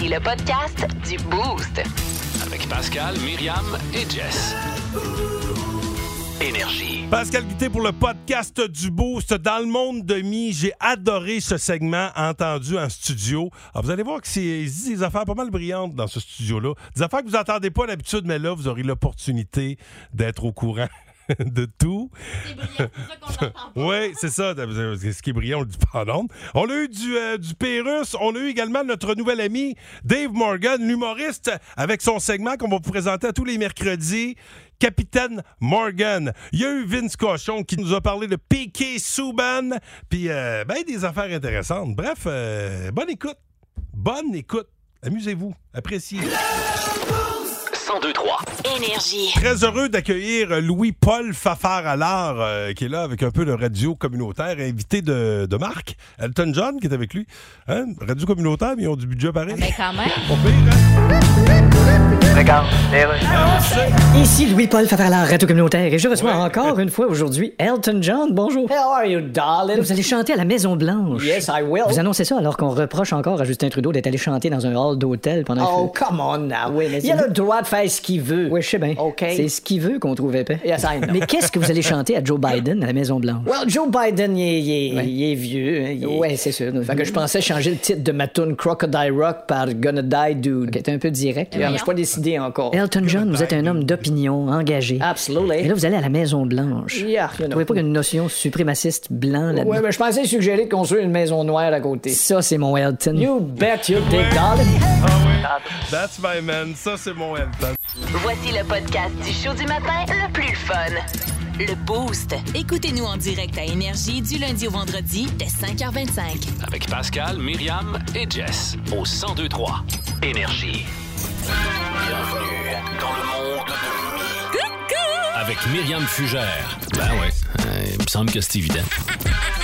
Voici le podcast du Boost. Avec Pascal, Myriam et Jess. Énergie. Pascal Guité pour le podcast du Boost dans le monde de mi. J'ai adoré ce segment entendu en studio. Alors, vous allez voir que c'est des affaires pas mal brillantes dans ce studio-là. Des affaires que vous n'entendez pas d'habitude, mais là, vous aurez l'opportunité d'être au courant de tout. C'est brillant, c'est ça qu'on entend pas. Oui, c'est ça. Ce qui est brillant, on le dit pas en. On a eu du, euh, du Pérus. On a eu également notre nouvel ami Dave Morgan, l'humoriste, avec son segment qu'on va vous présenter à tous les mercredis. Capitaine Morgan. Il y a eu Vince Cochon qui nous a parlé de P.K. Subban, puis euh, ben, des affaires intéressantes. Bref, euh, bonne écoute. Bonne écoute. Amusez-vous. Appréciez. 1023. Énergie. Très heureux d'accueillir Louis-Paul Fafard Allard, euh, qui est là avec un peu de radio communautaire, invité de, de Marc, Elton John, qui est avec lui. Hein? Radio communautaire, mais ils ont du budget pareil. Mais quand même. Pas pire, hein? Ici Louis-Paul Favarlard, Radio Communautaire, et je reçois encore une fois aujourd'hui Elton John. Bonjour. How are you, darling? Vous allez chanter à la Maison-Blanche. Yes, I will. Vous annoncez ça alors qu'on reproche encore à Justin Trudeau d'être allé chanter dans un hall d'hôtel pendant Oh, que... come on now. Oui, mais Il a le droit de faire ce qu'il veut. Oui, je sais bien. OK. C'est ce qu'il veut qu'on trouve épais. Yes, I know. Mais qu'est-ce que vous allez chanter à Joe Biden à la Maison-Blanche? Well, Joe Biden, il est, il est- Ouais. il est vieux. hein, est- Ouais, c'est sûr. Fait que je pensais changer le titre de ma tune Crocodile Rock par Gonna Die Dude. Ok, t'es un peu direct. Yeah, suis pas décidé encore. Elton John, vous êtes un homme d'opinion, engagé. Absolutely. Et là, vous allez à la Maison-Blanche. Yeah, you Vous know. trouvez pas qu'il y a une notion suprémaciste blanc là-dedans? Ouais, mais je pensais suggérer de construire une maison noire à côté. Ça, c'est mon Elton. You bet you dick, darling. That's my man. Ça, c'est mon Elton. Voici le podcast du show du matin le plus fun. Le Boost. Écoutez-nous en direct à Énergie du lundi au vendredi dès 5h25. Avec Pascal, Myriam et Jess. Au 1023. Énergie. Avec Myriam Fugère. Ben ouais, euh, il me semble que c'est évident.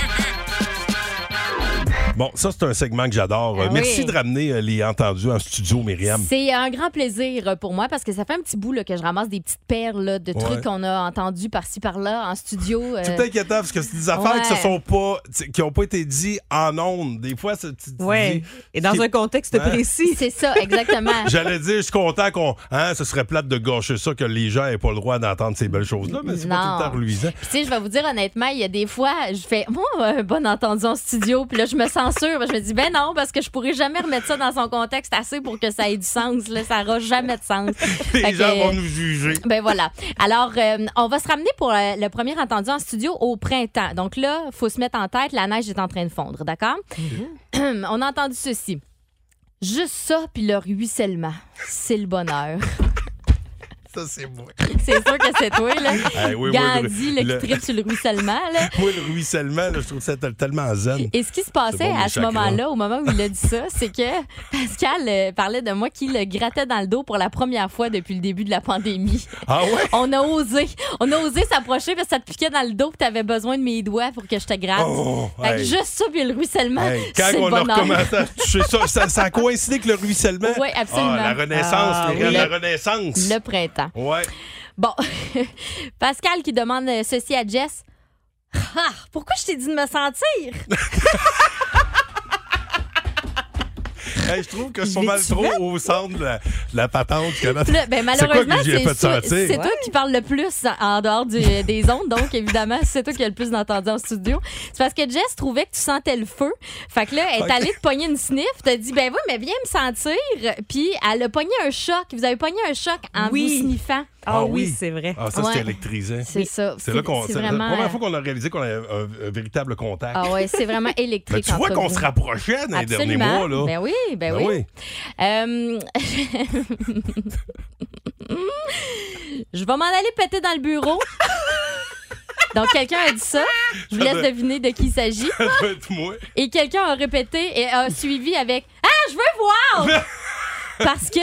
Bon, ça, c'est un segment que j'adore. Euh, Ah Merci oui. de ramener euh, les entendus en studio, Myriam. C'est un grand plaisir pour moi parce que ça fait un petit bout là, que je ramasse des petites perles là, de Ouais. trucs qu'on a entendus par-ci par-là en studio. euh, C'est inquiétant parce que c'est des affaires ouais. qui se sont pas, qui ont pas été dites en ondes. Des fois, c'est- dis- Et dans un contexte précis. C'est ça, exactement. J'allais dire, je suis content qu'on. Hein, ce serait plate de gâcher ça, que les gens n'aient pas le droit d'entendre ces belles choses-là, mais c'est pas Non. tout le temps reluisant. Puis, tu sais, je vais vous dire honnêtement, il y a des fois, je fais, moi, un bon entendu en studio, puis là, je me censure. Je me dis, ben non, parce que je pourrais jamais remettre ça dans son contexte assez pour que ça ait du sens. Là, ça n'aura jamais de sens. Les Fait que, gens vont nous juger. Ben voilà. Alors, euh, on va se ramener pour euh, le premier entendu en studio au printemps. Donc là, il faut se mettre en tête, la neige est en train de fondre, d'accord? on a entendu ceci. Juste ça, puis le ruissellement. C'est le bonheur. Ça, c'est moi. C'est sûr que c'est toi, là. Eh oui, Gandhi, le- qui tripe sur le ruissellement, là. Moi, le ruissellement, là, je trouve ça tel- tellement zen. Et ce qui se passait à ce moment-là, au moment où il a dit ça, c'est que Pascal euh, parlait de moi qui le grattait dans le dos pour la première fois depuis le début de la pandémie. Ah ouais? On a osé. On a osé s'approcher parce que ça te piquait dans le dos que t'avais besoin de mes doigts pour que je te gratte. Oh, Fait que hey. juste ça, puis le ruissellement, Hey, quand on a bonheur. recommencé à toucher ça, ça, ça a coïncidé avec le ruissellement? Oui, absolument. Ah, la renaissance, Ah, les- oui. la renaissance. Le printemps. Ouais. Bon, Pascal qui demande ceci à Jess. Ah, pourquoi je t'ai dit de me sentir? Hey, je trouve que Je mal trop au centre de la, la patente. que là- Là, ben, C'est quoi que malheureusement, c'est toi qui parles le plus en dehors du- des ondes, donc évidemment, c'est toi qui as le plus entendu en studio. C'est parce que Jess trouvait que tu sentais le feu. Fait que là, elle est allée te pogner une sniff, t'as dit, ben oui, mais viens me sentir. Puis elle a pogné un choc. Vous avez pogné un choc en Oui. vous sniffant. Ah Ah oui, oui. c'est vrai. Ah, ça, Ouais. c'était électrisant. C'est ça. C'est là qu'on. c'est C'est vraiment. la première fois qu'on a réalisé qu'on avait un, un véritable contact. Ah ouais, c'est vraiment Mais électrique. tu vois qu'on vous. se rapprochait dans les derniers Absolument. mois, là. Ben oui, ben, Ben oui. Euh, Je vais m'en aller péter dans le bureau. Donc, quelqu'un a dit ça. Je vous laisse deviner de qui il s'agit. Et quelqu'un a répété et a suivi avec Ah, je veux voir! Parce que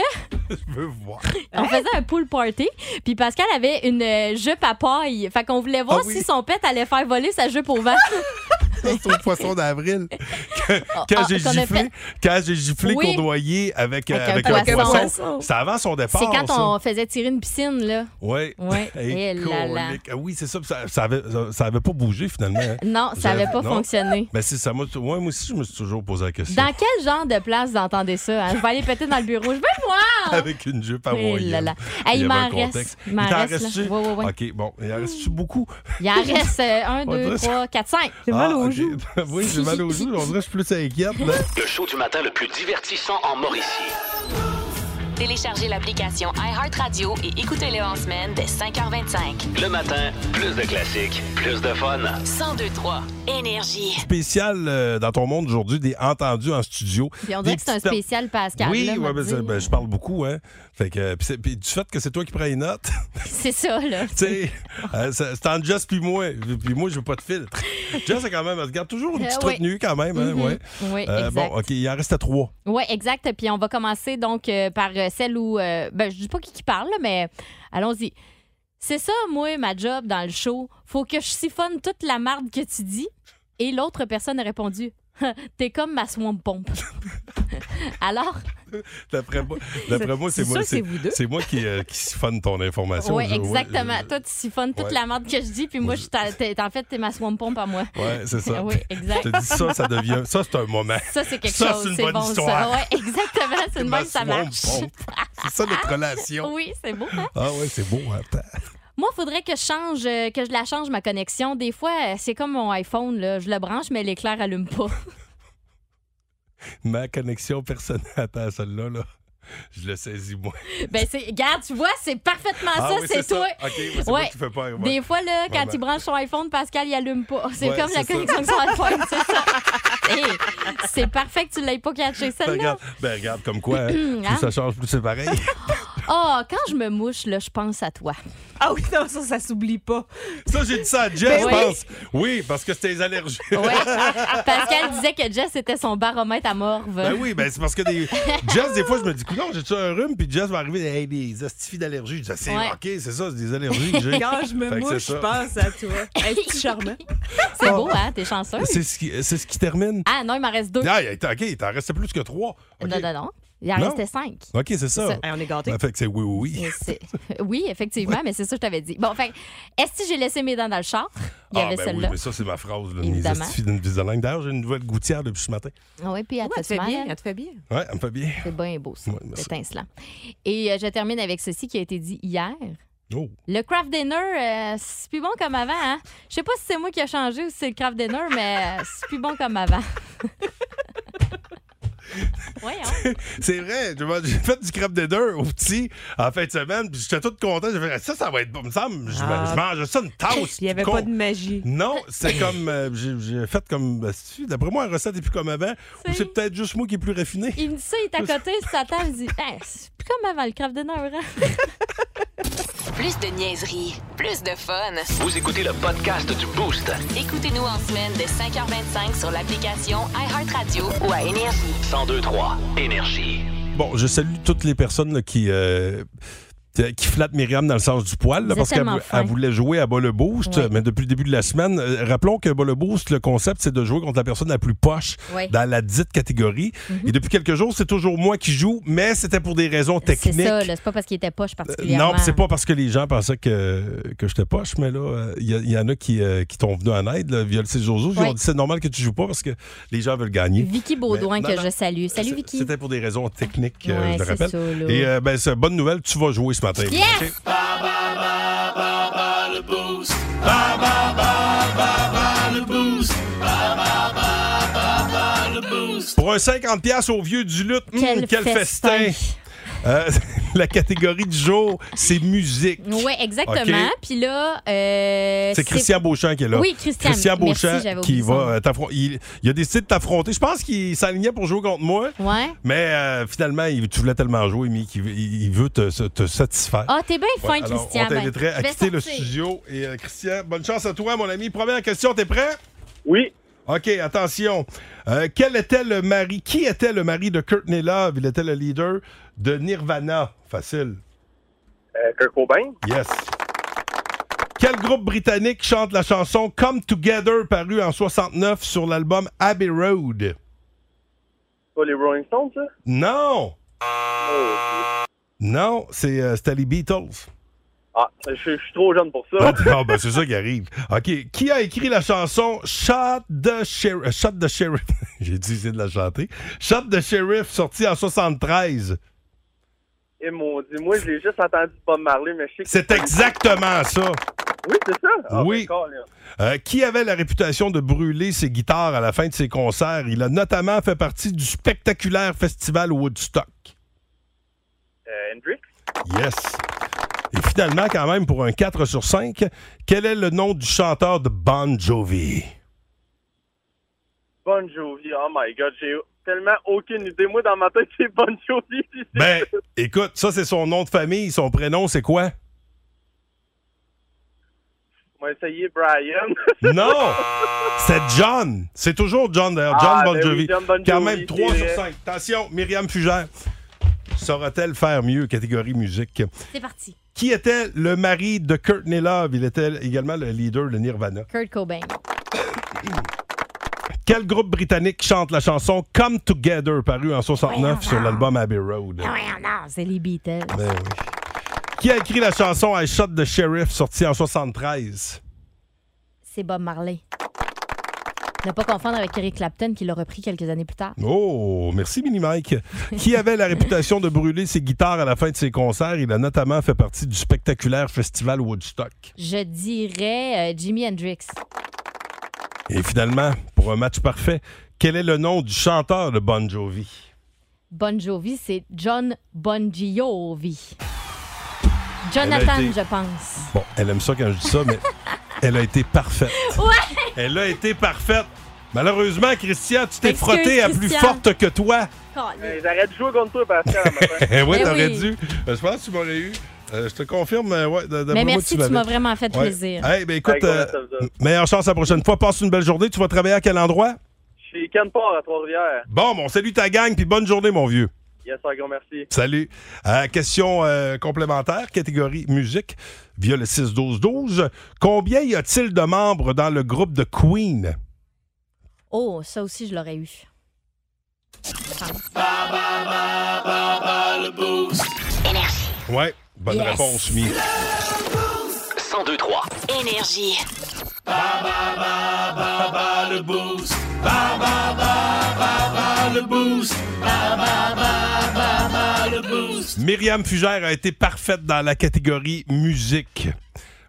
Je veux voir. on faisait un pool party, puis Pascal avait une euh, jupe à paille. Fait qu'on voulait voir Ah oui. si son pet allait faire voler sa jupe au vent. Au poisson d'avril. Quand, quand ah, j'ai giflé, fait- quand j'ai giflé Oui. cournoyer avec, euh, Avec avec un un poisson. poisson, c'était avant son départ. C'est quand ça. on faisait tirer une piscine, là. Oui. Ouais. Eh là là. colique. Ah Oui, c'est ça. Ça, ça avait, ça, ça avait pas bougé finalement. hein. Non, ça avait pas Non. fonctionné. Ben, c'est ça. Moi, moi aussi, je me suis toujours posé la question. Dans quel genre de place vous entendez ça? hein? Je vais aller péter dans le bureau. Je veux voir! Avec une jupe Eh là là. Hey, il m'en un reste. Il m'en reste, là. Ouais, ouais, ouais. OK, bon. Il en reste-tu beaucoup? Il en reste 1, On 2, dirait- 3, 4, 5. Ah, OK. oui, j'ai mal aux joues. On dirait que je suis plus inquiète. Là. Le show du matin le plus divertissant en Mauricie. Téléchargez l'application iHeartRadio et écoutez-le en semaine dès 5h25. Le matin, plus de classiques, plus de fun. 1023 Énergie. Spécial euh, dans ton monde aujourd'hui, des entendus en studio. Puis on dirait que c'est un spécial Pascal. Oui, là, ouais, m'a ben, ben, je parle beaucoup, hein. Fait que, euh, puis c'est- puis du fait que c'est toi qui prends les notes, C'est ça, là. tu sais, euh, c'est entre Jess puis moi. Puis moi, je veux pas de filtre. Jess, c'est quand même, elle se garde toujours une Euh, petite oui. retenue quand même, hein, Mhm. ouais. Oui, Euh, exact. bon, OK, il en restait trois. Oui, exact. Puis on va commencer donc euh, par euh, celle où. euh, ben, je dis pas qui, qui parle, mais allons-y. C'est ça, moi, ma job dans le show. Faut que je siphonne toute la marde que tu dis. Et l'autre personne a répondu T'es comme ma swamp pompe. Alors, D'après moi, c'est moi, c'est qui, euh, qui siphonne ton information. oui, exactement. je- Toi, tu siphonnes toute ouais. la marde que je dis, puis moi, je en fait, t'es ma swamp pompe à moi. Ouais, c'est ça. Oui, exact. Je te dis ça, ça devient. Ça, c'est un moment. Ça, c'est quelque Ça, chose. c'est une C'est bonne bon, histoire. ça. Ouais, exactement. C'est une bonne, ça marche. C'est ça notre relation. Oui, c'est beau, hein? Ah ouais, c'est beau. Attends. Moi, il faudrait que je change, euh, que je la change ma connexion. Des fois, euh, c'est comme mon iPhone, là. Je le branche, mais l'éclair allume pas. Ma connexion personnelle. Attends, celle-là, là. Je le saisis, moi. ben, c'est, regarde, tu vois, c'est parfaitement Ah ça, oui, c'est ça. toi. OK, mais c'est moi qui fais ouais. Des fois, là, quand Ouais, il branche son iPhone, Pascal, il allume pas. C'est Ouais, comme la ça. connexion de son iPhone, c'est ça. Hey, c'est parfait que tu l'aies pas catché, Ben, celle-là. regarde, ben, regarde comme quoi, hein. Hein? plus ça change, plus c'est pareil. Oh, quand je me mouche, là, je pense à toi. Ah oui, non, ça, ça s'oublie pas. Ça, j'ai dit ça à Jess, Ben je oui. pense. Oui, parce que c'était les allergies. Ouais. Pascal disait que Jess était son baromètre à morve. Ben oui, ben c'est parce que des... Jess, des fois, je me dis, non, j'ai-tu un rhume, puis Jess va arriver, hey, des astifies d'allergie. Je dis, c'est Ouais. OK, c'est ça, c'est des allergies que j'ai. Quand je me Fait mouche, je pense à toi. Hey, c'est charmant. C'est beau, hein? T'es chanceux. C'est ce, qui, c'est ce qui termine. Ah non, il m'en reste deux. Ah, il était- OK, il t'en restait plus que trois. Non, non, non. Il en Non? restait cinq. OK, c'est ça. ça. Hey, on est gâtés. Ben, fait que c'est oui, oui, oui. Oui, effectivement, mais c'est ça que je t'avais dit. Bon, fait est-ce que j'ai laissé mes dents dans le char? Il y Ah, avait ben oui, mais ça, c'est ma phrase, là, mes Évidemment. d'une vis de langue. D'ailleurs, j'ai une nouvelle gouttière depuis ce matin. Ah oui, puis elle Ouais, te fait mal, bien, elle? elle te fait bien. Ouais, elle me fait bien. C'est bien beau, ça. Ouais, étincelant. Et euh, je termine avec ceci qui a été dit hier. Oh. Le craft dinner, euh, c'est plus bon comme avant. Hein? Je sais pas si c'est moi qui a changé ou si c'est le craft dinner, mais euh, c'est plus bon comme avant. C'est vrai, j'ai fait du crêpe dinner au petit en fin de semaine, puis j'étais tout content. J'ai fait ça, ça va être bon. Il me semble, je, Ah. je mange ça une tasse. Il n'y avait con. pas de magie. Non, c'est comme. euh, j'ai fait comme. ben, D'après moi, la recette est plus comme avant. Ou c'est peut-être juste moi qui est plus raffiné. Il me dit ça, il est à côté sur sa table, il dit Hey, c'est plus comme avant le craft dinner. Hein? Plus de niaiserie, plus de fun. Vous écoutez le podcast du Boost. Écoutez-nous en semaine dès 5h25 sur l'application iHeartRadio ou à Énergie. 1023 Bon, je salue toutes les personnes qui. euh, qui flattent Myriam dans le sens du poil, là, parce qu'elle voulait jouer à bas le boost, Ouais. mais depuis le début de la semaine, euh, rappelons que bas le boost, le concept, c'est de jouer contre la personne la plus poche dans la dite catégorie. Mhm. Et depuis quelques jours, c'est toujours moi qui joue, mais c'était pour des raisons C'est techniques. ça, là, c'est pas parce qu'il était poche particulièrement. Non, c'est pas parce que les gens pensaient que, que j'étais poche, mais là, euh, il y, en a qui, euh, qui t'ont venu en aide, là, via le. Ils ont dit c'est normal que tu joues pas parce que les gens veulent gagner. Vicky Baudouin Mais- que non, je salue. Salut C'est- Vicky. C'était pour des raisons techniques, euh, Ouais, je le c'est rappelle. ça. Et euh, ben, c'est bonne nouvelle, tu vas jouer ce matin. Yes! OK? Pour un 50$ au vieux du lutte, Quel, quel, festin! Euh, la catégorie du jour, c'est musique. Oui, exactement. Puis là, euh, C'est Christian Beauchamp qui est là. Oui, Christian. Christian Beauchamp qui va euh, t'affronter. Il, il a décidé de t'affronter. Je pense qu'il s'alignait pour jouer contre moi, Ouais. mais euh, finalement, il, tu voulais tellement jouer, mais qu'il il, il veut te, satisfaire. Ah, t'es bien fin, Ouais, alors, Christian. on Ben, t'inviterait à je vais quitter le studio. Et euh, Christian, bonne chance à toi, mon ami. Première question, t'es prêt? Oui. OK, attention. Euh, quel était le mari, qui était le mari de Courtney Love? Il était le leader de Nirvana. Facile. Euh, Kurt Cobain? Yes. Quel groupe britannique chante la chanson Come Together paru en 69 sur l'album Abbey Road? Pas les Rolling Stones, ça? Non! Oh, Non, c'est euh, c'était les Beatles. Ah, je je suis trop jeune pour ça. Ah, ben, c'est ça qui arrive. OK. Qui a écrit la chanson Shot the Sheriff? Shot the Sheriff? J'ai dit de la chanter. Shot the Sheriff, sorti en 73. Et mon Dieu, moi, je l'ai juste entendu Bob Marley, mais je sais que... C'est exactement ça. Oui, c'est ça? Ah, Oui. ben. Euh, qui avait la réputation de brûler ses guitares à la fin de ses concerts? Il a notamment fait partie du spectaculaire festival Woodstock. Euh, Hendrix? Yes. Et finalement, quand même, pour un 4 sur 5, quel est le nom du chanteur de Bon Jovi? Bon Jovi, oh my God, j'ai tellement aucune idée. Moi, dans ma tête, c'est Bon Jovi. Ben, écoute, ça, c'est son nom de famille. Son prénom, c'est quoi? On va essayer Brian. Non! C'est John. C'est toujours John, d'ailleurs. John Ah, Bon ben oui, Jovi. John Bon Quand même 3 c'est sur vrai. 5. Attention, Myriam Fugère. Saura-t-elle faire mieux, catégorie musique? C'est parti. Qui était le mari de Courtney Love? Il était également le leader de Nirvana. Kurt Cobain. Quel groupe britannique chante la chanson Come Together, paru en 69 Voyons sur l'album Abbey Road? Ouais, non, c'est les Beatles. Ben oui. Qui a écrit la chanson I Shot the Sheriff, sortie en 73? C'est Bob Marley. Ne pas confondre avec Eric Clapton qui l'a repris quelques années plus tard. Oh, merci Mini Mike. Qui avait la réputation de brûler ses guitares à la fin de ses concerts? Il a notamment fait partie du spectaculaire festival Woodstock. Je dirais euh, Jimi Hendrix. Et finalement, pour un match parfait, quel est le nom du chanteur de Bon Jovi? Bon Jovi, c'est John Bon Jovi. Jonathan, été- je pense. Bon, elle aime ça quand je dis ça, mais elle a été parfaite. Ouais! Elle a été parfaite. Malheureusement, Christian, tu t'es Excuse, frotté à plus Christian. forte que toi. Euh, J'arrête de jouer contre toi, Pascal, matin. Eh oui, Eh t'aurais oui. dû. Euh, je pense que tu m'aurais eu. Euh, je te confirme, euh, ouais, d- d'après Mais merci, tu m'as vraiment fait Ouais. plaisir. Hey, ben écoute, Hey, euh, vous meilleure chance la prochaine fois. Passe une belle journée. Tu vas travailler à quel endroit? Chez Ken Port à Trois-Rivières. Bon, bon, salut ta gang, puis bonne journée, mon vieux. Yes, un gros merci. Salut. Euh, question euh, complémentaire, catégorie musique, via le 6-12-12. Combien y a-t-il de membres dans le groupe de Queen? Oh, ça aussi, je l'aurais eu. Ouais, bonne Yes. réponse, Mi. 1023. Énergie. le boost. Ba, ba, ba, ba, ba, le boost. Ba, ba, ba, ba, ba, le boost. Myriam Fugère a été parfaite dans la catégorie musique.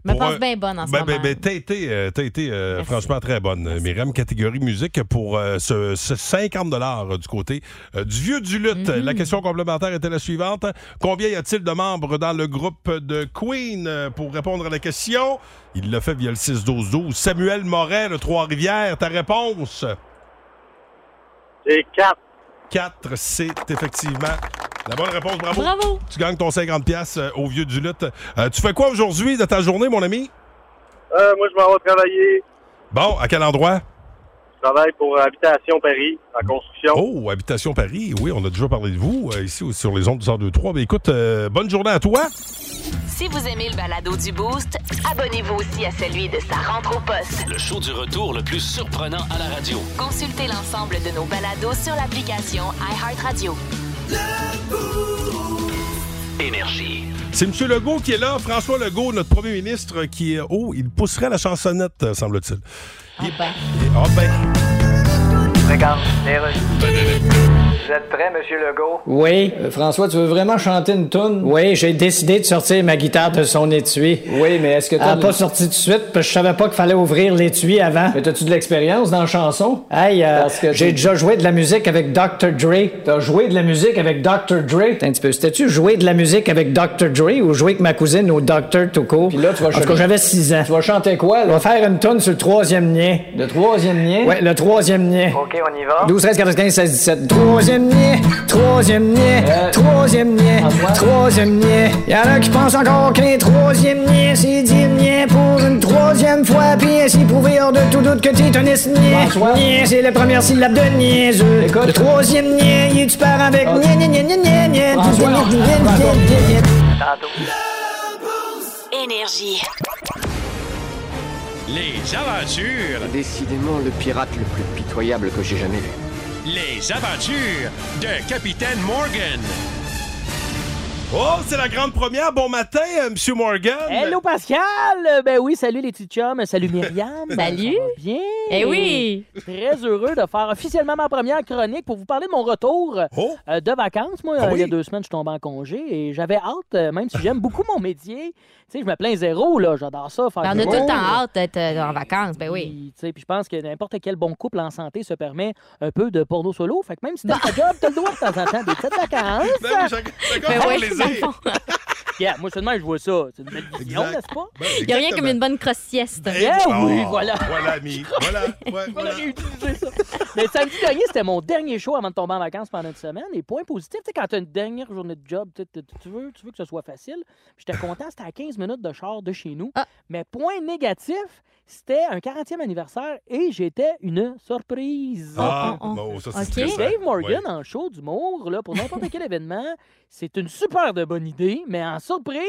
Me pense un- bien bonne en ce Ben, moment. ben, ben, t'as été, euh, t'as été euh, franchement très bonne, euh, Myriam. Catégorie musique pour euh, ce, ce 50 euh, du côté euh, du vieux du lutte. Mhm. La question complémentaire était la suivante. Combien y a-t-il de membres dans le groupe de Queen? Pour répondre à la question, il l'a fait via le 6-12-12. Samuel Moret, le Trois-Rivières, ta réponse? J'ai 4. 4, c'est effectivement la bonne réponse. Bravo. Bravo. Tu gagnes ton 50$ piastres, euh, au vieux du lutte. Euh, tu fais quoi aujourd'hui de ta journée, mon ami? Euh, moi, je m'en vais travailler. Bon, à quel endroit? Je travaille pour Habitation Paris, en construction. Oh, Habitation Paris. Oui, on a déjà parlé de vous euh, ici sur les ondes du 102.3. Mais écoute, euh, bonne journée à toi. Si vous aimez le balado du Boost, Abonnez-vous aussi à celui de sa rentre au poste. Le show du retour le plus surprenant à la radio. consultez l'ensemble de nos balados sur l'application iHeartRadio. Énergie. C'est M. Legault qui est là. François Legault, notre premier ministre, qui est. Oh, il pousserait la chansonnette, euh, semble-t-il. Ah ben. Ah ben. Regarde, les Vous êtes prêt, Monsieur Legault? Oui. Euh, François, tu veux vraiment chanter une toune? Oui, j'ai décidé de sortir ma guitare de son étui. Oui, mais est-ce que Elle t'as... a pas sorti tout de suite parce que je savais pas qu'il fallait ouvrir l'étui avant. Mais t'as-tu de l'expérience dans la chanson? Hey, euh, Parce que j'ai tu- déjà joué de la musique avec Dr. Dre. T'as joué de la musique avec Dr. Dre? Un petit peu. C'était-tu jouer de la musique avec Dr. Dre ou jouer avec ma cousine au Dr. court? Puis là, tu vas En tout cas, chanter- j'avais 6 ans. Tu vas chanter quoi, On là? va faire une tonne sur le troisième lien. Le troisième lien? Ouais, le troisième lien. OK, on y va. 12, 13, 14, 15, 16, 17. Troisième troisième niais, troisième niais, troisième niais, troisième niais. Y'en a qui pensent encore qu'un troisième niais, c'est dix niais pour une troisième fois, puis ainsi prouver hors de tout doute que t'es un esniais. Niais, c'est la première syllabe de niaiseux. Le troisième niais, tu pars avec niais, niais, niais, niais, niais, niais, Énergie. Les aventures. Décidément le pirate le plus pitoyable que j'ai jamais vu les aventures de Capitaine Morgan. Oh, c'est la grande première. Bon matin, euh, Monsieur Morgan. Hello Pascal! Euh, Ben oui, salut les petits chums, salut Myriam. Salut. Ça va bien? Eh oui. Très heureux de faire officiellement ma première chronique pour vous parler de mon retour Oh. euh, de vacances. Moi, Ah euh, il y a oui? deux semaines, je suis tombé en congé et j'avais hâte, euh, même si j'aime beaucoup mon métier. Tu sais, je me plains zéro, là. J'adore ça, faire Ben, on du a tout le monde. temps hâte d'être euh, en vacances, ben oui. Puis, tu sais, puis je pense que n'importe quel bon couple en santé se permet un peu de porno solo. Fait que même si t'as ta job, t'as le droit de temps en temps des petites vacances. Ben oui, chacun- chacun Ben oui. Dans le fond. Yeah, moi, seulement, je vois ça. C'est une belle vision, Exact. n'est-ce pas? Ben, Il n'y a rien exactement. comme une bonne crosse sieste. Eh, Eh oui, voilà. Voilà, ami. Voilà. Ouais, On voilà. a réutilisé ça. Mais samedi dernier, c'était mon dernier show avant de tomber en vacances pendant une semaine. Et point positif, tu sais, quand tu as une dernière journée de job, tu sais, tu- tu veux, tu veux que ce soit facile. Puis J'étais content, c'était à 15 minutes de char de chez nous. Ah. Mais point négatif, c'était un 40e anniversaire et j'étais une surprise. Ah, oh, oh. non, ça, c'est Ok. stressant. Dave Morgan Ouais. en show d'humour, là, pour n'importe quel événement, c'est une super de bonne idée, mais en surprise,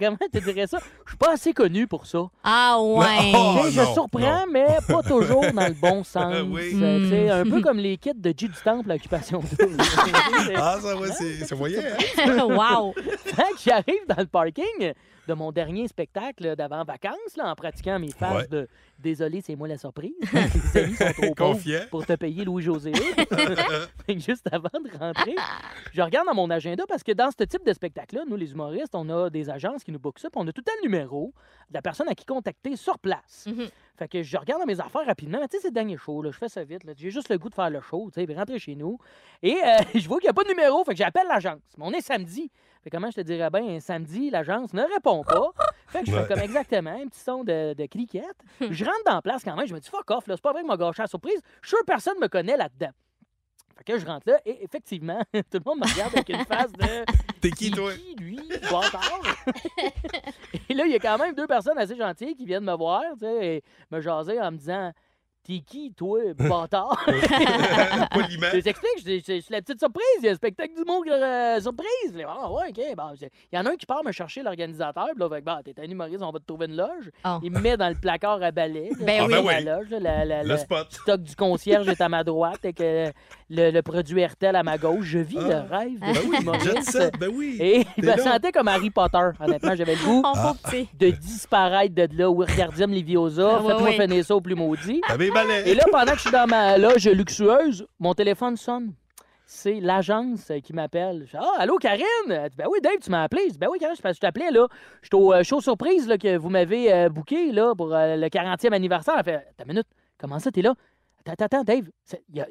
comment tu dirais ça? Je suis pas assez connu pour ça. Ah ouais. Oh, sais, je non, surprends, mais pas toujours dans le bon sens. Oui. Euh, tu sais, Mm. Un peu comme les kits de G du Temple à Occupation. Ah, ça, ouais, c'est c'est moyen. hein? wow. J'arrive dans le parking de mon dernier spectacle d'avant-vacances là, en pratiquant mes phases Ouais. de Désolé, c'est moi la surprise. Les amis sont trop pauvres Confiant. pour te payer Louis-José. Juste avant de rentrer, je regarde dans mon agenda parce que dans ce type de spectacle-là, nous, les humoristes, on a des agences qui nous bookent ça, puis on a tout le temps le numéro de la personne à qui contacter sur place. Mhm. Fait que je regarde dans mes affaires rapidement. Tu sais, c'est le dernier show, là. Je fais ça vite, là. J'ai juste le goût de faire le show, tu sais, puis rentrer chez nous. Et euh, je vois qu'il n'y a pas de numéro. Fait que j'appelle l'agence. Mais on est samedi. Fait que comment je te dirais bien, samedi, l'agence ne répond pas. Fait que je fais comme exactement un petit son de, de cliquette. Je rentre dans la place quand même. Je me dis, fuck off, là. C'est pas vrai que m'a gâché la surprise. Je suis sûr que personne me connaît là-dedans. Fait que je rentre là et effectivement, tout le monde me regarde avec une face de. T'es qui, toi? qui, lui, bâtard? et là, il y a quand même deux personnes assez gentilles qui viennent me voir, tu sais, et me jaser en me disant T'es qui, toi, bâtard? Poliment. Je t'explique, c'est la petite surprise. Il y a un spectacle d'humour euh, surprise. Ah, ouais, OK. Bon, c'est- il y en a un qui part me chercher l'organisateur. Puis là, fait bah, t'es un humoriste, on va te trouver une loge. Oh. Il me met dans le placard à balai. Ben dans oui. la Ah, ben oui. loge, la- la- Le la- spot. stock du concierge est à ma droite et que le, le produit RTL à ma gauche. Je vis Ah. le rêve de Ben oui, ben oui. Et je T'es me là. sentais comme Harry Potter. Honnêtement, j'avais le goût de disparaître de là. Wingardium Leviosa, Ah, ouais, faites-moi finir ça au plus maudit. Et là, pendant que je suis dans ma loge luxueuse, mon téléphone sonne. C'est l'agence qui m'appelle. Je dis, Ah, allô, Karine? Ben oui, Dave, tu m'as appelé. Je ben oui, Karine, je t'appelais, là. Je suis au euh, show surprise là, que vous m'avez euh, booké là, pour euh, le 40e anniversaire. Elle fait, attends une minute, comment ça, t'es là? Attends, attends, Dave,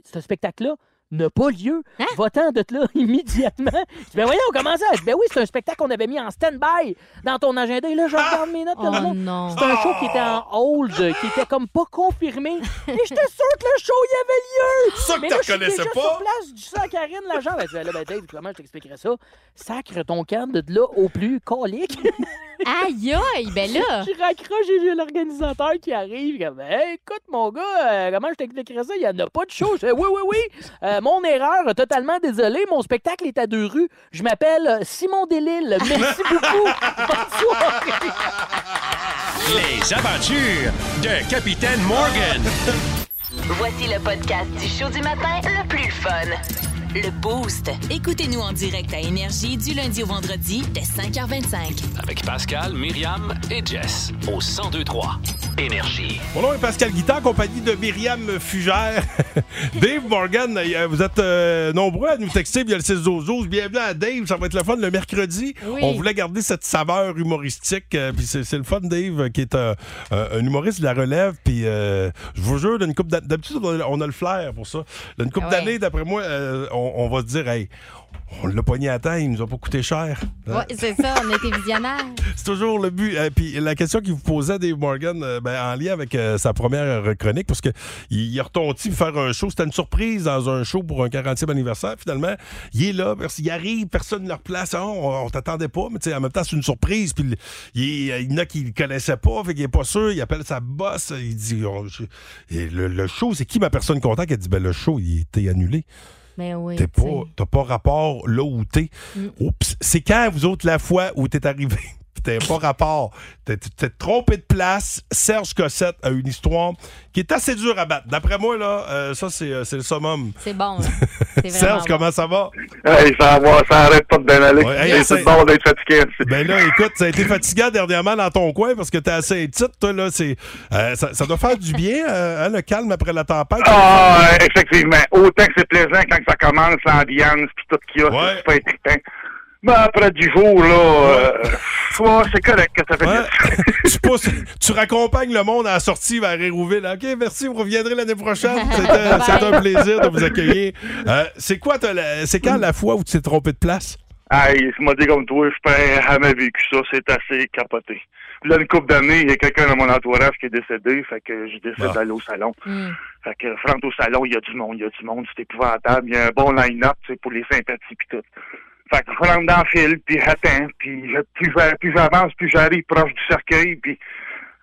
ce spectacle-là n'a pas lieu. Hein? Va-t'en de là immédiatement. Je dis, ben voyons, comment ça? Ben oui, c'est un spectacle qu'on avait mis en stand-by dans ton agenda. Et là, je regarde mes notes. Oh non. C'était un show qui était en hold, qui était comme pas confirmé. Et j'étais sûr que le show y avait lieu. Ça que t'en connaissais pas? sur place, ça à Karine, l'agent. Elle dit, là, ben Dave, comment je t'expliquerais ça? Sacre ton camp de là au plus colique. Aïe, aïe, ben là. je raccroche et j'ai l'organisateur qui arrive. Comme, Hey, écoute, mon gars, euh, comment je t'expliquerais ça? Il n'y en a pas de show. Je fais, oui, oui, oui. Euh, mon erreur, totalement désolé. Mon spectacle est à deux rues. Je m'appelle euh, Simon Delille. Merci beaucoup. Bonne soirée. Les aventures de Capitaine Morgan. Voici le podcast du show du matin le plus fun. Le Boost. Écoutez-nous en direct à Énergie du lundi au vendredi dès 5h25. Avec Pascal, Myriam et Jess au 1023 Énergie. Mon nom est Pascal Guitard, compagnie de Myriam Fugère. Dave Morgan, euh, vous êtes euh, nombreux à nous texter via le 6 12 Bienvenue à Dave, ça va être le fun le mercredi. Oui. On voulait garder cette saveur humoristique. euh, puis c'est c'est le fun, Dave, qui est un, un- un humoriste de la relève. Puis euh, je vous jure, d'une coupe d'a- d'habitude, on a- on a le flair pour ça. D'une coupe Ouais. d'années, d'après moi, euh, on, on va se dire, hey, on l'a pogné à temps, il nous a pas coûté cher. Ouais, c'est ça, on a été visionnaires. C'est toujours le but. Euh, puis la question qu'il vous posait, Dave Morgan, euh, ben, en lien avec euh, sa première chronique, parce qu'il il pour faire un show. C'était une surprise dans un show pour un 40e anniversaire. Finalement, il est là, pers- il arrive, personne ne le replace. Ah, on, on t'attendait pas, mais en même temps, c'est une surprise. Puis il, y en a qui le connaissaient pas, fait qu'il est pas sûr. Il appelle sa boss. Il dit on- je- et le, le show, c'est qui ma personne contacte? Elle dit ben, le show, il était annulé. Mais oui. T'es tu sais. pas, t'as pas rapport là où t'es. Mm. Oups, c'est quand, vous autres, la fois où t'es arrivé, t'as pas rapport. T'es t'es trompé de place. Serge Cossette a une histoire qui est assez dure à battre. D'après moi, là, euh, ça, c'est euh, c'est le summum. C'est bon. C'est Serge, comment ça va? Hey, ça va, ça arrête pas de bien aller. Ouais, hey, Hey, c'est- bon d'être fatigué. Ben là, écoute, ça a été fatigant dernièrement dans ton coin parce que t'es assez titre, toi, là. C'est, euh, ça, ça doit faire du bien, euh, hein, le calme après la tempête. Ah, effectivement. Autant que c'est plaisant quand ça commence, l'ambiance, puis tout qu'il y a, Ouais. c'est. Mais après du jour, là, euh, ouais, c'est correct que ça fait Ouais. bien. tu, pousses- tu raccompagnes le monde à la sortie vers Hérouville. OK, merci, vous reviendrez l'année prochaine. C'était c'était un plaisir de vous accueillir. Euh, c'est quoi, c'est quand la fois où tu t'es trompé de place? Hey, je m'a dit comme toi, je n'ai jamais vécu ça, c'est assez capoté. Là, une couple d'années, il y a quelqu'un dans mon entourage qui est décédé, fait que je décide Ah. d'aller au salon. Mm. Fait que rentre au salon, il y a du monde, il y a du monde, c'est épouvantable, il y a un bon line-up, tu sais, pour les sympathies pis tout. Fait que je rentre dans le fil, puis j'attends, puis je- plus j'avance, plus j'arrive proche du cercueil, puis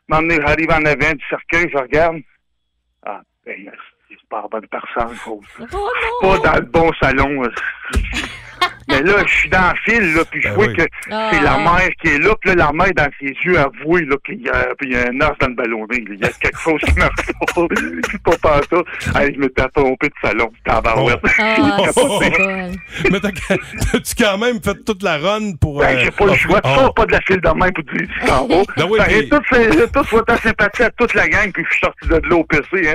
donné, j'arrive en avant du cercueil, je regarde. Ah, ben, c'est pas la bonne personne, Oh pas dans le bon salon. Mais là, je suis dans le fil, là, puis je Ben vois oui. que Ah. c'est la mère qui est là, puis là, la mère, dans ses yeux, avouée, là, qu'il y a, puis il y a un os dans le ballonnet. Il y a quelque chose qui marche pas. C'est pas par ça. Hey, je m'étais trompé de salon. Tabarouette. Ah, Oh. c'est cool. Mais t'as- t'as-tu quand même fait toute la run pour. Ben, euh, j'ai pas le choix. Tu oh. sors pas de la file de main pour dire tu t'en vas. Ben oui, Ben, puis- et tout, souhaité sympathie à toute la gang, puis je suis sorti de là au PC, hein.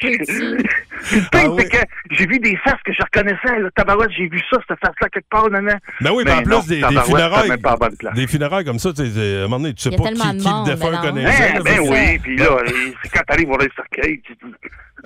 Puis le pire, Ah oui. c'est que j'ai vu des faces que je reconnaissais, là. Tabarouette, j'ai vu ça, cette face-là, quelque part, nanan. Ben oui, Mais mais en plus, non, des, des funérailles. même pas la bonne place. Des funérailles comme ça, tu sais, à un moment donné, tu sais pas qui, qui le défunt ben non. connaissait. Ben, ben oui, puis là, c'est quand t'arrives voir le cercueil, tu te dis,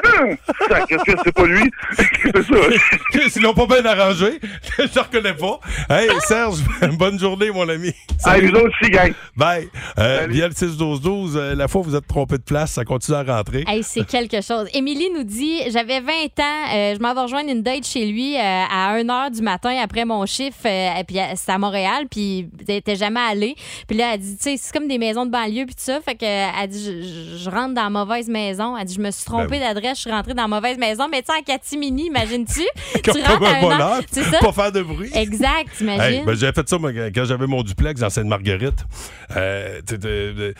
Hum, ça, qu'est-ce que c'est pas lui? c'est ça. Ils l'ont pas bien arrangé. Je reconnais pas. Hey, Serge, bonne journée, mon ami. Ah, vous autres aussi, gang. Bye. Euh, via le 6-12-12, euh, la fois où vous êtes trompé de place, ça continue à rentrer. Hey, c'est quelque chose. Émilie nous dit J'avais 20 ans, euh, je m'en vais rejoindre une date chez lui euh, à 1 h du matin après mon chiffre, euh, et puis euh, c'est à Montréal, puis elle était jamais allée. Puis là, elle dit Tu sais, c'est comme des maisons de banlieue, puis tout ça. Fait que, euh, elle dit je, rentre dans la mauvaise maison. Elle dit Je me suis trompée Ben oui. d'adresse, je suis rentrée dans la mauvaise maison. Mais tu sais, en catimini, imagines-tu? Comme Tu rentres à un an. Ça? pas faire de bruit. Exact, Hey, t'imagines? ben, j'avais fait ça moi, quand j'avais mon duplex dans Sainte-Marguerite. Euh, euh,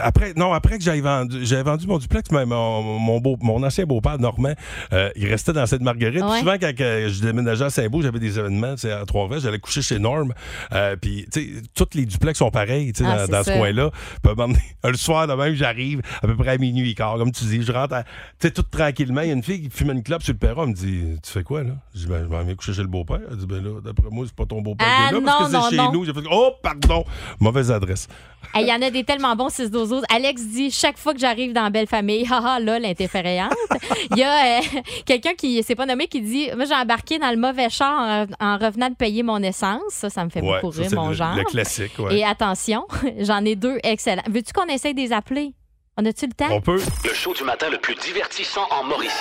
après, non, après que j'avais vendu, j'avais vendu mon duplex, mais mon, mon, beau, mon ancien beau-père, Normand, il restait dans Sainte-Marguerite. Ouais. Souvent, quand je déménageais à Saint-Beau, j'avais des événements sais, à Trois-Rivières, j'allais coucher chez Norm. Euh, puis, tu sais, tous les duplex sont pareils tu sais, Ah, dans, c'est dans ce coin-là. Le soir, de même, j'arrive à peu près à minuit et quart, comme tu dis. Je rentre, à- tu sais, tout tranquillement. Il y a une fille qui fume une clope sur le perron. Elle me dit Tu fais quoi, là? Je dis Ben, je m'en viens coucher chez le beau-père. Elle dit Ben là, d'après moi, c'est pas ton beau-père Ah, qui est là, parce que non, c'est non, chez non. nous. J'ai fait Oh, pardon, mauvaise adresse. Hey, Il y en a des tellement bons 6 12 Alex dit chaque fois que j'arrive dans Belle Famille, haha, là, l'interférente. Il y a euh, quelqu'un qui s'est pas nommé qui dit Moi, j'ai embarqué dans le mauvais char en, en revenant de payer mon essence. Ça, ça me fait Ouais, beaucoup rire, mon le- genre. le classique, ouais. Et attention, j'en ai deux excellents. Veux-tu qu'on essaye de les appeler? On a-tu le temps? On peut. Le show du matin le plus divertissant en Mauricie.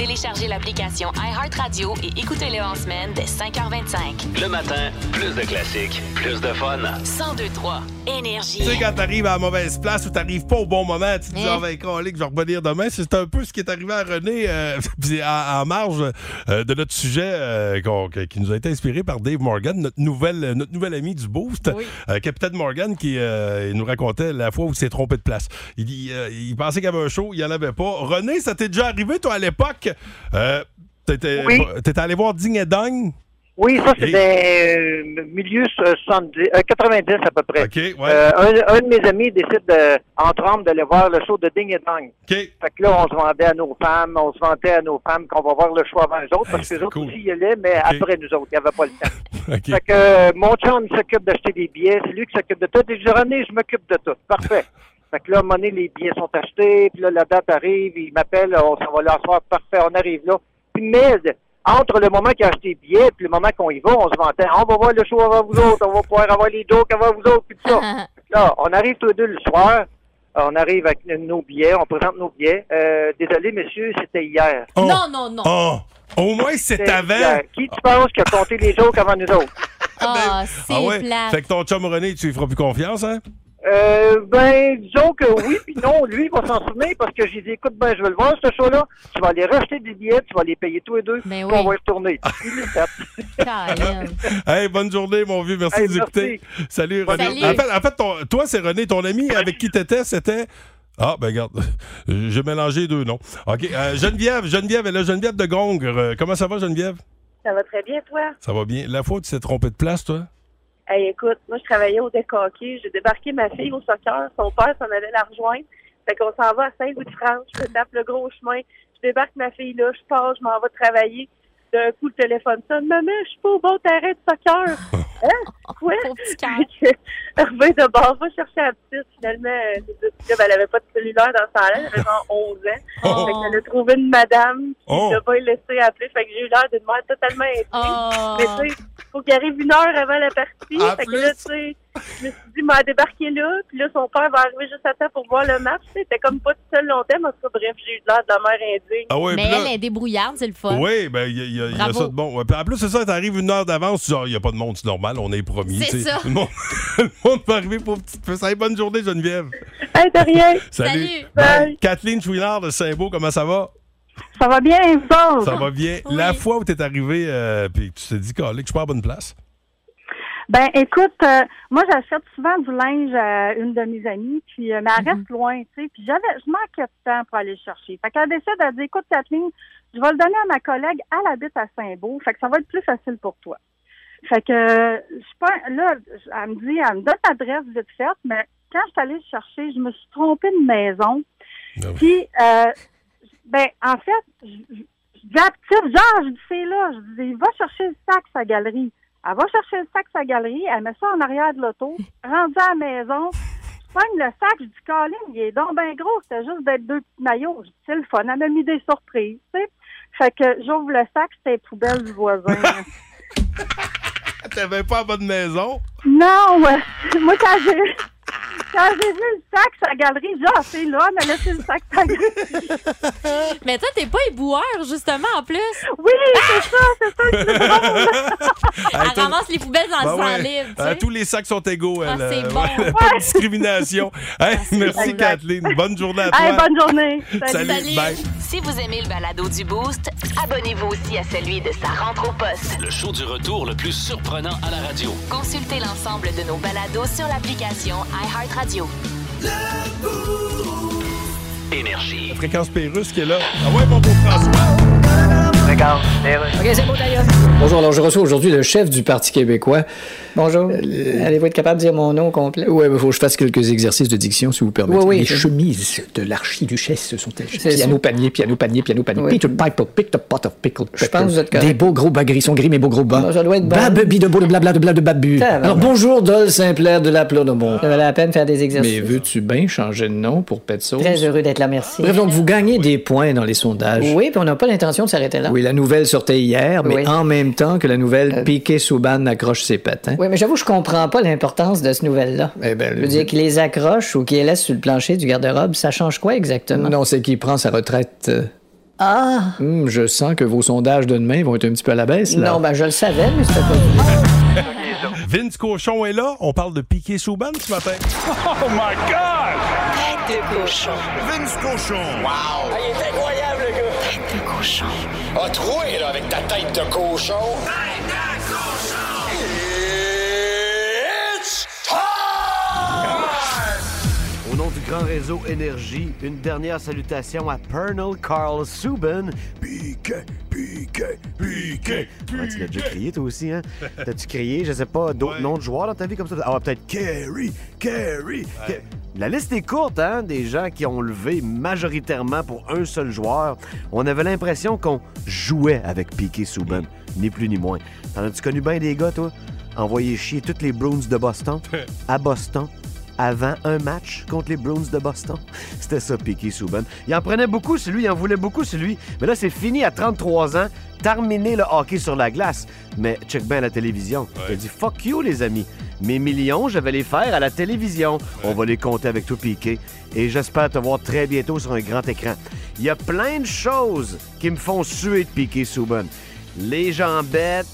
Téléchargez l'application iHeartRadio et écoutez-le en semaine dès 5h25. Le matin, plus de classiques, plus de fun. 1023 Énergie. Tu sais, quand t'arrives à la mauvaise place ou t'arrives pas au bon moment, tu te dis, ah, ben, colique, je vais revenir demain. C'est un peu ce qui est arrivé à René, euh, en, en marge euh, de notre sujet euh, que- qui nous a été inspiré par Dave Morgan, notre nouvelle, notre nouvel ami du Boost, euh, Capitaine Morgan, qui euh, nous racontait la fois où il s'est trompé de place. Il, euh, il pensait qu'il y avait un show, il n'y en avait pas. René, ça t'est déjà arrivé, toi, à l'époque? Euh, T'étais Oui. allé voir Ding et Dong? Oui, ça, des euh, milieux euh, 70, euh, 90 à peu près. Ouais. Euh, un, un de mes amis décide, de, entre hommes, d'aller voir le show de Ding et Dong. Fait que là, on se vendait à nos femmes, on se vantait à nos femmes qu'on va voir le show avant les autres, parce que les autres aussi y allaient, mais après nous autres, il n'y avait pas le temps. Fait que mon chum s'occupe d'acheter des billets, c'est lui qui s'occupe de tout. Et je dis, René, je m'occupe de tout. Parfait. Fait que là, à un moment donné, les billets sont achetés, puis là, la date arrive, il m'appelle, on s'en va là soir, parfait, on arrive là. Puis, mais, entre le moment qu'il a acheté le billet et le moment qu'on y va, on se vantait, on va voir le show avant vous autres, on va pouvoir avoir les jokes avant vous autres, puis tout ça. Là, on arrive tous les deux le soir, euh, on arrive avec nos billets, on présente nos billets. Euh, désolé, monsieur, c'était hier. Non, non, non. Oh, au moins c'est avant. hier. Qui tu penses qui a compté les jokes avant nous autres? Ah, c'est Ah ouais? Fait que ton chum René, tu lui feras plus confiance, hein? Euh, ben, disons que oui, puis non, lui, il va s'en souvenir parce que j'ai dit, écoute, ben, je veux le voir, ce show-là. Tu vas aller racheter des billets, tu vas les payer tous les deux, puis on va y retourner. Hey, bonne journée, mon vieux. Merci Hey, de nous écouter. Salut, René. Salut. En fait, en fait, ton- toi, c'est René. Ton ami avec qui t'étais, c'était. Ah, ben regarde, j'ai mélangé deux noms. OK. euh, Geneviève, Geneviève, elle est Geneviève de Gongre. Euh, comment ça va, Geneviève? Ça va très bien, toi? Ça va bien. La fois où tu t'es trompé de place, toi? Hey, écoute, moi, je travaillais au décoquet. J'ai débarqué ma fille au soccer. Son père s'en allait la rejoindre. Fait qu'on s'en va à Saint-Louis-de-France. Je tape le gros chemin. Je débarque ma fille là. Je pars, je m'en vais travailler. D'un coup, le téléphone sonne. Maman, je suis pas au bon terrain de soccer. hein? Quoi? Je reviens de bord, va chercher la petite. Finalement, euh, ben, elle avait pas de cellulaire dans sa Elle avait genre 11 ans. Oh. Fait qu'elle a trouvé une madame qui Oh. l'a pas laissé appeler. Fait que j'ai eu l'air d'une mère totalement intriguée. Oh. Mais tu sais, faut qu'il arrive une heure avant la partie. En fait que là, tu sais, je me suis dit, m'a débarqué là. Puis là, son père va arriver juste à temps pour voir le match. C'était comme pas tout seul longtemps. Mais en tout cas, bref, j'ai eu l'air de la mère indigne. Ah ouais, Mais puis là- elle est débrouillarde, c'est le fun. Oui, ben il y a, y y ça de bon. Ouais, puis En plus, c'est ça, t'arrives une heure d'avance, tu dis, Ah, il n'y a pas de monde, c'est normal, on est promis. C'est ça. Le monde, le monde va arriver pour petite. Hey, bonne journée, Geneviève. Hey, de rien. Salut. Salut. Bye. Kathleen Chouinard de Saint-Beau, comment ça va? Ça va bien, vous autres? Ça va bien. La fois où t'es arrivé, euh, puis tu t'es dit, Calique, je suis pas à bonne place. Ben, écoute, euh, moi, j'achète souvent du linge à une de mes amies, puis euh, mais elle reste loin, tu sais. Puis j'avais, je manquais de temps pour aller le chercher. Fait qu'elle décide, elle dit, écoute, Kathleen, je vais le donner à ma collègue, elle habite à Saint-Beau, fait que ça va être plus facile pour toi. Fait que, je suis pas, là, elle me dit, elle me donne l'adresse vite faite, mais quand je suis allée le chercher, je me suis trompée de maison. Puis, euh, ben, en fait, je je- je dis à la petite, genre, je dis, c'est là, je dis, va chercher le sac, sa galerie. Elle va chercher le sac, sa galerie, elle met ça en arrière de l'auto, rendue à la maison, je pogne le sac, je dis, Colin, il est donc bien gros, c'était juste d'être deux petits maillots. Je dis, c'est le fun, elle m'a mis des surprises, tu sais. Fait que j'ouvre le sac, c'était les poubelles du voisin. T'avais pas à bonne maison? non, moi, quand j'ai, quand j'ai vu le sac, sa galerie, j'ai dit, ah, c'est là, elle m'a laissé le sac, sa galerie. Mais toi, t'es pas éboueur, justement, en plus. Oui, c'est ça, c'est ça, c'est drôle. Elle ramasse les poubelles dans Ben le sang ouais. libre, tu Euh, tous les sacs sont égaux, Ah, elle. c'est euh, bon. ouais, pas de discrimination. Hey, merci, exact. Kathleen. Bonne journée à toi. Hey, bonne journée. Salut. Bye. Si vous aimez le balado du Boost, abonnez-vous aussi à celui de sa rentre au poste. Le show du retour le plus surprenant à la radio. Consultez l'ensemble de nos balados sur l'application iHeartRadio. Énergie. Fréquence Pérusse qui est là. Ah ouais, mon beau François. Regarde, OK, c'est beau d'ailleurs. Bonjour, alors je reçois aujourd'hui le chef du Parti québécois. Bonjour. Allez-vous être capable de dire mon nom au complet? Oui, il faut que je fasse quelques exercices de diction, si vous permettez. Oui, oui, Les chemises de l'archiduchesse sont-elles C'est Piano, ça. panier, piano, panier, piano, panier. Oui. Peter Piper picked a pot of pickled Je pense que vous êtes. Des beaux gros bas gris sont gris, mais beaux gros bas. Bon, ça doit être bon. Babubi de beau de blabla de blabla de babu. Alors bonjour, Dol Saint-Clair de la Plonomont. Ça valait la peine de faire des exercices. Mais veux-tu bien changer de nom pour Petso? Très heureux d'être là, merci. Bref, donc vous gagnez des points dans les sondages. Oui, puis on n'a pas l'intention de s'arrêter là. Oui, la nouvelle sortait hier, mais Oui. en même temps que la nouvelle Piqué Souban accroche ses patins. Oui, mais j'avoue, je comprends pas l'importance de ce nouvelle-là. Eh ben, Je veux dire qu'il les accroche ou qu'il les laisse sur le plancher du garde-robe, ça change quoi exactement? Non, c'est qu'il prend sa retraite. euh, Ah! hum, je sens que vos sondages de demain vont être un petit peu à la baisse, là. Non, ben je le savais, mais c'était pas Vince Cochon est là. On parle de Piqué Souban ce matin. Oh my God! Tête de cochon. Vince Cochon. Wow! il est incroyable, le gars. Tête de cochon. A troué, là, avec ta tête de cochon. Grand réseau Énergie, une dernière salutation à Pernal Carl Subban. Piqué, piqué, piqué. Ouais, tu l'as déjà crié, toi aussi, hein? T'as-tu crié, je sais pas, d'autres noms de joueurs dans ta vie comme ça? Ah, peut-être Kerry, Kerry. Ke- La liste est courte, hein? Des gens qui ont levé majoritairement pour un seul joueur. On avait l'impression qu'on jouait avec Piqué Subban, ni plus ni moins. T'en as-tu connu bien des gars, toi? Envoyer chier toutes les Bruins de Boston, à Boston, avant un match contre les Bruins de Boston. C'était ça, Piquet Souban. Il en prenait beaucoup, celui, il en voulait beaucoup, celui. Mais là, c'est fini à 33 ans, terminé le hockey sur la glace. Mais check bien la télévision. Il a dit fuck you, les amis. Mes millions, je vais les faire à la télévision. On va les compter avec tout Piquet. Et j'espère te voir très bientôt sur un grand écran. Il y a plein de choses qui me font suer de Piquet Souban. Les jambettes,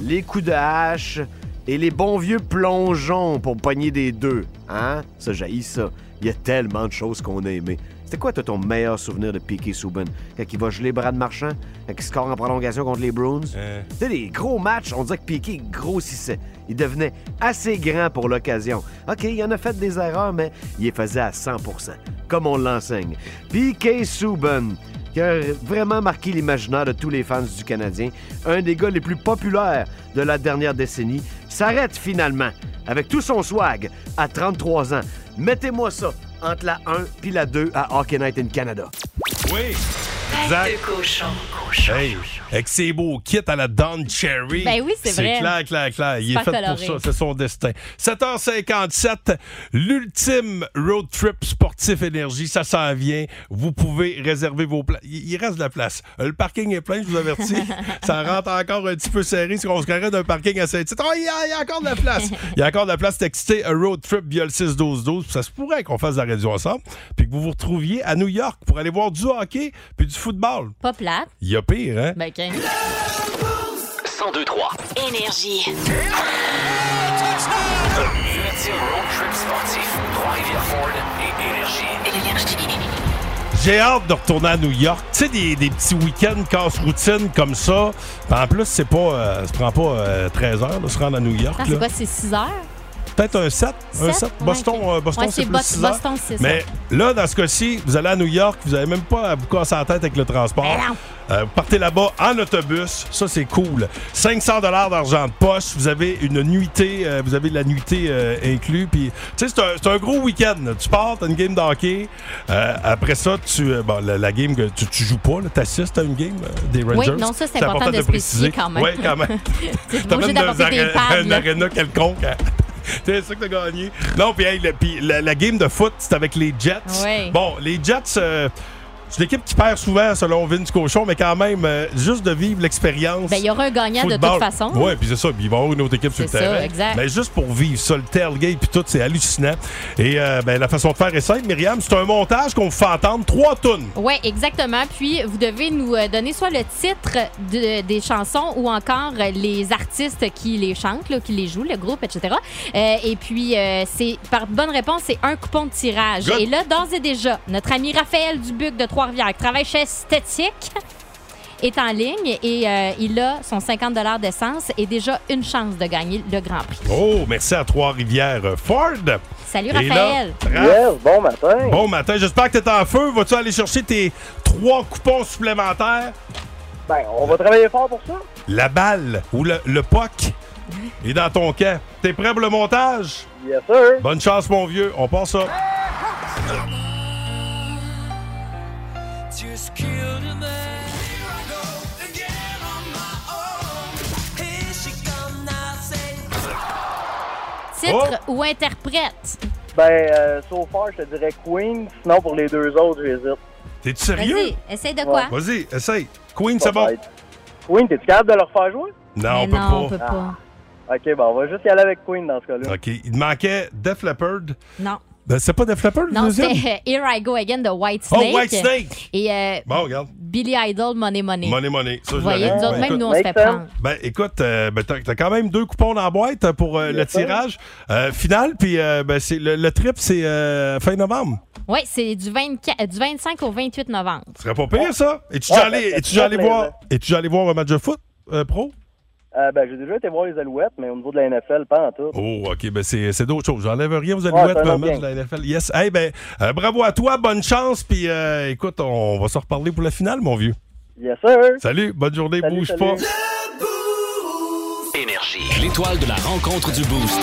les coups de hache et les bons vieux plongeons pour pogner des deux. Hein? Ça, jaillit ça. Il y a tellement de choses qu'on a aimées. C'était quoi, toi, ton meilleur souvenir de Piquet Souban? Quand il va geler Brad Marchand? Quand il score en prolongation contre les Bruins? C'était des gros matchs. On dirait que Piquet grossissait. Il devenait assez grand pour l'occasion. OK, il en a fait des erreurs, mais il les faisait à 100% comme on l'enseigne. Piquet Souban, qui a vraiment marqué l'imaginaire de tous les fans du Canadien, un des gars les plus populaires de la dernière décennie, s'arrête finalement, avec tout son swag, à 33 ans. Mettez-moi ça entre la 1 puis la 2 à Hockey Night in Canada. Oui! Exact. Hey, avec ses beaux kits à la Don Cherry. Ben oui, c'est vrai. C'est clair, clair, clair. Il est fait coloré. pour ça. C'est son destin. 7h57, l'ultime road trip sportif énergie. Ça s'en vient. Vous pouvez réserver vos places. Il reste de la place. Euh, Le parking est plein, je vous avertis. ça rentre encore un petit peu serré. Si on se carrait d'un parking à Saint-Tite. Oh, il y, a- il y a encore de la place. Il y a encore de la place. Textez un road trip via le 6-12-12. Puis Ça se pourrait qu'on fasse de la radio ensemble. Puis que vous vous retrouviez à New York pour aller voir du hockey puis du football. Pas plate. Il y a pire, hein? Ben, quinze. 1023. Énergie. Ultime road trip sportif. Trois-Rivières Ford et Énergie. J'ai hâte de retourner à New York. Tu sais, des, des petits week-ends casse-routine comme ça. En plus, c'est pas, euh, ça prend pas euh, 13 heures de se rendre à New York. Ah, là. c'est quoi, c'est 6 heures? Peut-être un 7. Un Sept? 7. Ouais, Boston, ok. euh, Boston Ouais, c'est plus Bos- 6 heures. Boston, c'est ça. Mais là, dans ce cas-ci, vous allez à New York, vous n'avez même pas à vous casser la tête avec le transport. Euh, vous partez là-bas en autobus. Ça, c'est cool. 500 d'argent de poche. Vous avez une nuitée. euh, vous avez de la nuitée euh, inclus. Puis, tu sais, c'est un, gros week-end. Tu pars, t'as une game d'hockey. Après ça, tu, bon, la, la game que tu, tu joues pas, tu assistes à une game des Oui, Rangers. non, ça, c'est important de spécifier quand même. Oui, quand même. T'as même dans un, des un là. aréna quelconque. hein. C'est ça que t'as gagné? Non, puis hey, la, la game de foot, c'est avec les Jets. Bon, les Jets, euh, c'est l'équipe qui perd souvent, selon Vince Cochon, mais quand même, euh, juste de vivre l'expérience. Ben, il y aura un gagnant de toute façon. Oui, puis c'est ça. Puis il va y avoir une autre équipe sur le C'est ça, terrain. exact. Mais juste pour vivre ça, le tailgate puis tout, c'est hallucinant. Et euh, ben, la façon de faire est simple, Myriam. C'est un montage qu'on vous fait entendre trois tonnes. Oui, exactement. Puis, vous devez nous euh, donner soit le titre de- des chansons ou encore les artistes qui les chantent, là, qui les jouent, le groupe, etc. Euh, et puis, c'est par bonne réponse, c'est un coupon de tirage. Good. Et là, d'ores et déjà, notre ami Raphaël Dubuc de Trois-Rivières, qui travaille chez Esthétique, est en ligne et euh, il a son 50 d'essence et déjà une chance de gagner le Grand Prix. Oh, merci à Trois-Rivières euh, Ford. Salut, là, Raphaël. Raph, bon matin. Bon matin. J'espère que tu es en feu. Vas-tu aller chercher tes trois coupons supplémentaires? Ben, on va travailler fort pour ça. La balle ou le, le puck est dans ton camp. T'es prêt pour le montage? Yes, sir. Bonne chance, mon vieux. On part ça. Just killed a man. Here I go again on my own. Here she come now, say. Titre Oh! ou interprète? Ben, euh, so far, je te dirais Queen. Sinon, pour les deux autres, j'hésite. T'es-tu sérieux? Vas-y, essaye de quoi? Vas-y, essaye. Queen, c'est bon. Queen, t'es-tu capable de leur faire jouer? Non, on peut non, pas. on peut pas. Ok, ben, on va juste y aller avec Queen dans ce cas-là. OK. Il manquait Def Leppard. Non. Ben, c'est pas Def Leppard, le Non, c'était Here I Go Again de White Oh, Snake. White Snake! Et euh, Bon, regarde. Billy Idol, Money Money. Money, money. Ça, je Vous voyez, l'aurais. nous autres, Ben, même nous, on se fait prendre. Ben, écoute, euh, ben, t'as, quand même deux coupons dans la boîte pour euh, le Yes, sir. tirage euh, final. Puis euh, ben, c'est, le, le trip, c'est euh, fin novembre. Oui, c'est du, 24 euh, du 25 au 28 novembre. Ce serait pas pire, ça? Es-tu Ouais, déjà allé, voir, un match de foot euh, pro? Euh, ben, j'ai déjà été voir les Alouettes, mais au niveau de la NFL, pas en tout. Oh, OK, ben c'est, c'est d'autres choses. J'enlève rien aux Ouais, Alouettes, c'est un mais un autre match de la NFL. Yes. Hey, ben, euh, bravo à toi, bonne chance. Puis euh, écoute, on va se reparler pour la finale, mon vieux. Yes, sir. Salut, bonne journée, Salut, bouge salut. pas. Énergie. L'étoile de la rencontre du Boost.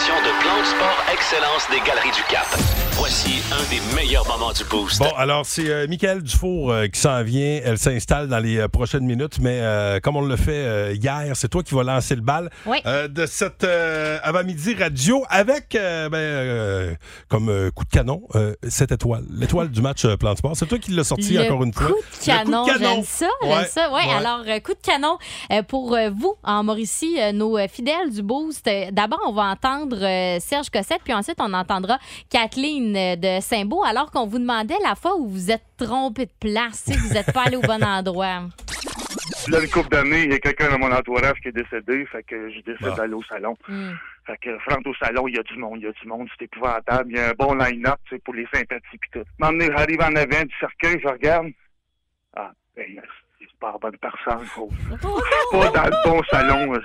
Présentation de Plan de Sport Excellence des Galeries du Cap. Voici un des meilleurs moments du Boost. Bon, alors c'est euh, Michael Dufour euh, qui s'en vient. Elle s'installe dans les euh, prochaines minutes, mais euh, comme on l'a fait euh, hier, c'est toi qui vas lancer le bal Oui. euh, de cette euh, avant-midi radio avec, euh, ben, euh, comme euh, coup de canon, euh, cette étoile. L'étoile du match euh, Plan de Sport. C'est toi qui l'as sorti Le encore une fois. Coup de canon, Le coup de canon. j'aime ça, j'aime Ouais, ça. Ouais, ouais. alors euh, coup de canon euh, pour euh, vous en Mauricie, euh, nos euh, fidèles du Boost. Euh, D'abord, on va entendre euh, Serge Cossette, puis ensuite on entendra Kathleen euh, de Saint-Beau, alors qu'on vous demandait la fois où vous êtes trompé de place, sais, vous n'êtes pas allé au bon endroit. Là, une couple d'années, il y a quelqu'un dans mon entourage qui est décédé, fait que je décide Ah. d'aller au salon. Hmm. Fait que rentre au salon, il y a du monde, il y a du monde, c'est épouvantable. Il y a un bon line-up, tu sais, pour les sympathies pis tout. M'emmener, j'arrive en avant du cercueil, je regarde. Ah, ben, c'est pas la bonne personne, gros. pas dans le bon salon.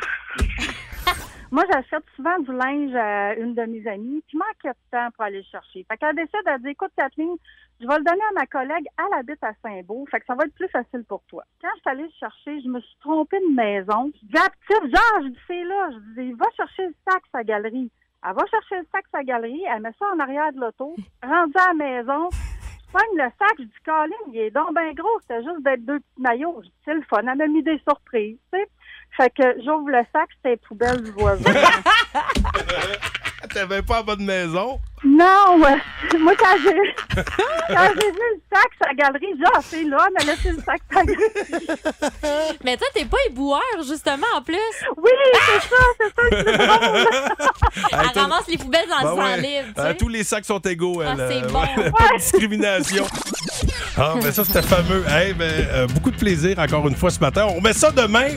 Moi, j'achète souvent du linge à une de mes amies, puis manque de temps pour aller le chercher. Fait qu'elle décide, elle dit, écoute, Kathleen, je vais le donner à ma collègue, elle habite à Saint-Beau, fait que ça va être plus facile pour toi. Quand je suis allée le chercher, je me suis trompée de maison. Je dis à la petite, genre, je dis, c'est là. Je dis, va chercher le sac, sa galerie. Elle va chercher le sac, sa galerie, elle met ça en arrière de l'auto. Rendue à la maison, le sac, je dis, Colin, il est donc bien gros, c'était juste d'être deux petits maillots. Je dis, c'est le fun, elle m'a mis des surprises, tu sais. Fait que j'ouvre le sac, c'était les poubelles du voisin. T'avais pas la bonne maison? non, moi, quand j'ai, quand j'ai vu le sac, sa galerie, j'ai dit, ah, c'est là, elle m'a laissé le sac, sa galerie. Mais toi, t'es pas éboueur, justement, en plus. Oui, c'est ça, c'est ça, c'est drôle. Elle ramasse les poubelles dans le Ben sang ouais. libre, tu Euh, sais. tous les sacs sont égaux. Ah, elle, c'est euh, bon. ouais, pas de discrimination. Ah, ben ça, c'était fameux. Hey, ben, euh, beaucoup de plaisir encore une fois ce matin. On remet ça demain.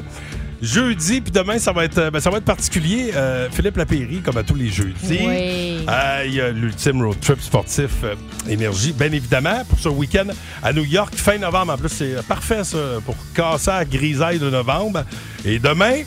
Jeudi, puis demain, ça va être, euh, ben, ça va être particulier. Euh, Philippe Lapéry, comme à tous les jeudis. Oui. Euh, Il y a l'ultime road trip sportif euh, Énergie, bien évidemment, pour ce week-end à New York, fin novembre. En plus, c'est parfait, ça, pour casser la grisaille de novembre. Et demain,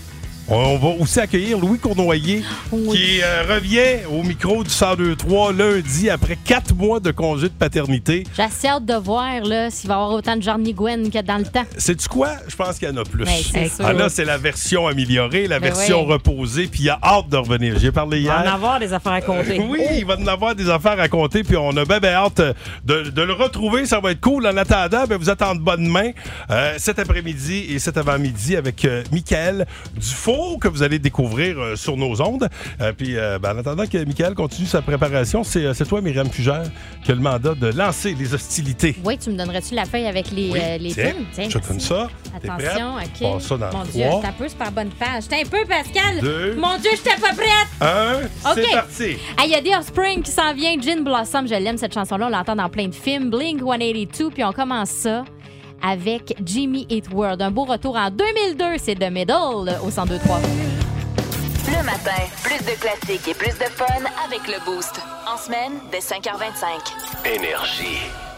on va aussi accueillir Louis Cournoyer, qui euh, revient au micro du 1023 lundi après quatre mois de congé de paternité. J'ai assez hâte de voir là, s'il va y avoir autant de Johnny Gwen que dans le temps. Sais-tu quoi? Je pense qu'il y en a plus. Ben. Ah, là, c'est la version améliorée, la Ben version oui. reposée, puis il a hâte de revenir. J'ai parlé Il hier. va en avoir des affaires à compter. Euh, oui, il va en avoir des affaires à compter, puis on a bien ben hâte de, de le retrouver. Ça va être cool. En attendant, ben, vous en bonne main euh, cet après-midi et cet avant-midi avec euh, Michael Dufault, que vous allez découvrir euh, sur nos ondes. Euh, puis, euh, ben, en attendant que Michael continue sa préparation, c'est toi, Myriam Fugère, qui a le mandat de lancer les hostilités. Oui, tu me donnerais-tu la feuille avec les, Oui, les tiens, films? Tiens, je te donne ça. Attention, OK. Passe ça dans Mon Dieu, un peu, c'est pas la bonne page. T'es un peu, Pascal. Deux. Mon Dieu, j'étais pas prête. Un, c'est parti. Il y a The Offspring qui s'en vient. Gin Blossom, je l'aime cette chanson-là. On l'entend dans plein de films. Blink 182. Puis on commence ça avec Jimmy Eat World. Un beau retour en 2002. C'est The Middle au 1023. Le matin, plus de classiques et plus de fun avec le Boost. En semaine, dès 5h25. Énergie.